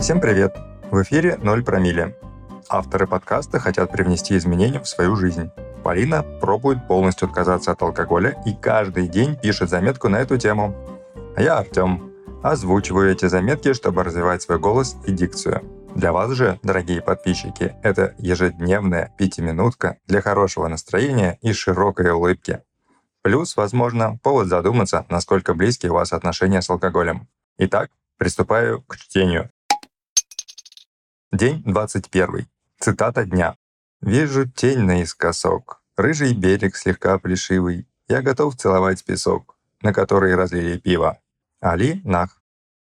Всем привет! В эфире «Ноль промилле». Авторы подкаста хотят привнести изменения в свою жизнь. Полина пробует полностью отказаться от алкоголя и каждый день пишет заметку на эту тему. А я Артем. Озвучиваю эти заметки, чтобы развивать свой голос и дикцию. Для вас же, дорогие подписчики, это ежедневная пятиминутка для хорошего настроения и широкой улыбки. Плюс, возможно, повод задуматься, насколько близки у вас отношения с алкоголем. Итак, приступаю к чтению. День 21. Цитата дня. «Вижу тень наискосок, рыжий берег слегка плешивый, я готов целовать песок, на который разлили пиво». Али Нах.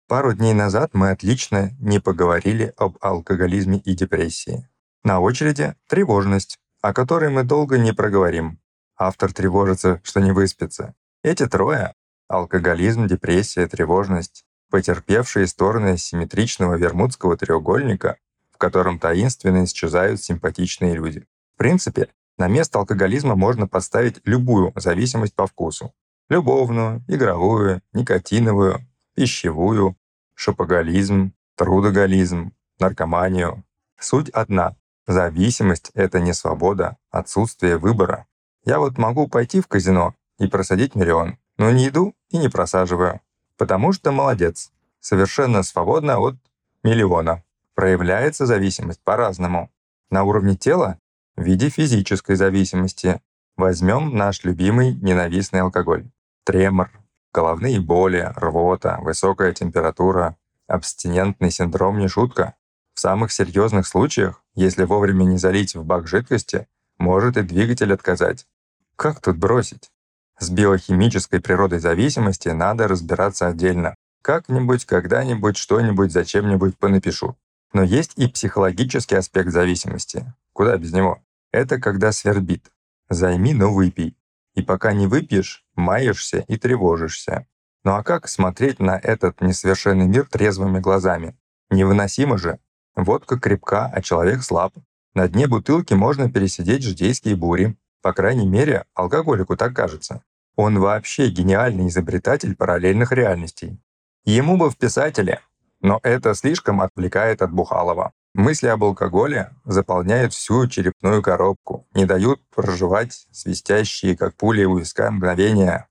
Пару дней назад мы отлично не поговорили об алкоголизме и депрессии. На очереди тревожность, о которой мы долго не проговорим. Автор тревожится, что не выспится. Эти трое — алкоголизм, депрессия, тревожность — потерпевшие стороны симметричного вермудского треугольника, в котором таинственно исчезают симпатичные люди. В принципе, на место алкоголизма можно подставить любую зависимость по вкусу. Любовную, игровую, никотиновую, пищевую, шопоголизм, трудоголизм, наркоманию. Суть одна. Зависимость — это не свобода, отсутствие выбора. Я вот могу пойти в казино и просадить миллион, но не иду и не просаживаю, потому что молодец, совершенно свободно от миллиона. Проявляется зависимость по-разному. На уровне тела — в виде физической зависимости. Возьмем наш любимый ненавистный алкоголь. Тремор, головные боли, рвота, высокая температура, абстинентный синдром не шутка. В самых серьезных случаях, если вовремя не залить в бак жидкости, может и двигатель отказать. Как тут бросить? С биохимической природой зависимости надо разбираться отдельно. Как-нибудь, когда-нибудь, что-нибудь, зачем-нибудь понапишу. Но есть и психологический аспект зависимости. Куда без него? Это когда свербит. Займи, но выпей. И пока не выпьешь, маешься и тревожишься. Ну а как смотреть на этот несовершенный мир трезвыми глазами? Невыносимо же. Водка крепка, а человек слаб. На дне бутылки можно пересидеть ждейские бури. По крайней мере, алкоголику так кажется. Он вообще гениальный изобретатель параллельных реальностей. Ему бы в писателе, но это слишком отвлекает от Бухалова. Мысли об алкоголе заполняют всю черепную коробку, не дают проживать свистящие, как пули у виска, мгновения.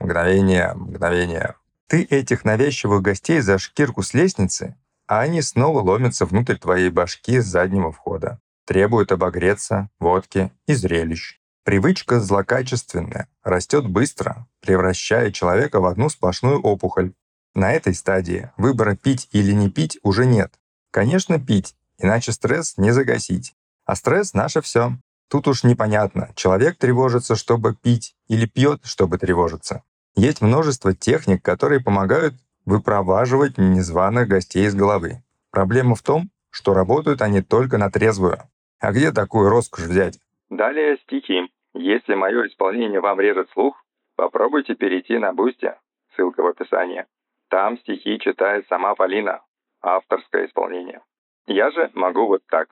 Мгновения, мгновения. Ты этих навязчивых гостей за шкирку с лестницы, а они снова ломятся внутрь твоей башки с заднего входа. Требуют обогреться, водки и зрелищ. Привычка злокачественная, растет быстро, превращая человека в одну сплошную опухоль, на этой стадии выбора пить или не пить уже нет. Конечно, пить, иначе стресс не загасить. А стресс — наше все. Тут уж непонятно, человек тревожится, чтобы пить, или пьет, чтобы тревожиться. Есть множество техник, которые помогают выпроваживать незваных гостей из головы. Проблема в том, что работают они только на трезвую. А где такую роскошь взять? Далее стихи. Если мое исполнение вам режет слух, попробуйте перейти на Boosty. Ссылка в описании. Там стихи читает сама Полина, авторское исполнение. Я же могу вот так.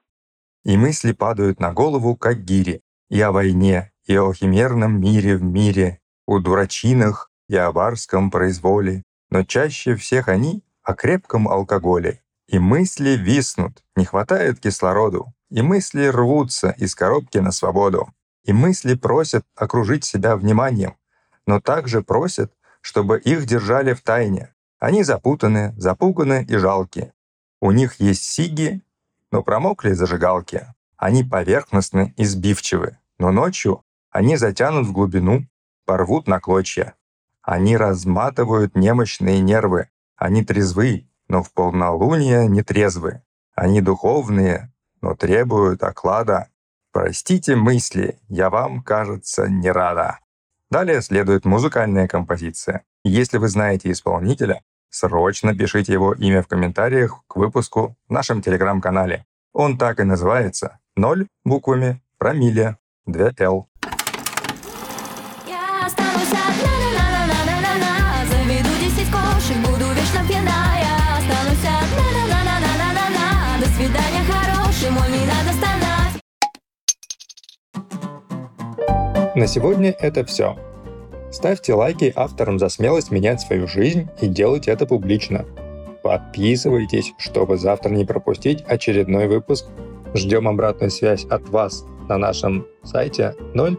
И мысли падают на голову, как гири, и о войне, и о химерном мире в мире, о дурачинах и о барском произволе, но чаще всех они о крепком алкоголе. И мысли виснут, не хватает кислороду, и мысли рвутся из коробки на свободу. И мысли просят окружить себя вниманием, но также просят, чтобы их держали в тайне, они запутаны, запуганы и жалки. У них есть сиги, но промокли зажигалки. Они поверхностны и сбивчивы, но ночью они затянут в глубину, порвут на клочья. Они разматывают немощные нервы. Они трезвы, но в полнолуние не трезвы. Они духовные, но требуют оклада. Простите мысли, я вам, кажется, не рада. Далее следует музыкальная композиция. Если вы знаете исполнителя, Срочно пишите его имя в комментариях к выпуску в нашем телеграм-канале. Он так и называется. Ноль буквами, промилле, 2Л. Я останусь одна, на на на на на на Заведу десять кошек, буду вечно пьяна Я останусь одна, на на на на на на на До свидания, хороший мой, не надо стонать На сегодня это все. Ставьте лайки авторам за смелость менять свою жизнь и делать это публично. Подписывайтесь, чтобы завтра не пропустить очередной выпуск. Ждем обратную связь от вас на нашем сайте 0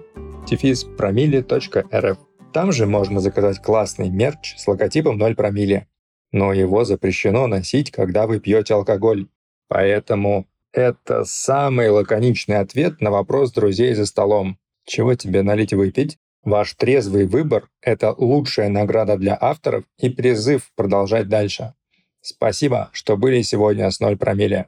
рф Там же можно заказать классный мерч с логотипом 0 промилле. Но его запрещено носить, когда вы пьете алкоголь. Поэтому это самый лаконичный ответ на вопрос друзей за столом. Чего тебе налить и выпить? Ваш трезвый выбор – это лучшая награда для авторов и призыв продолжать дальше. Спасибо, что были сегодня с 0 промилле.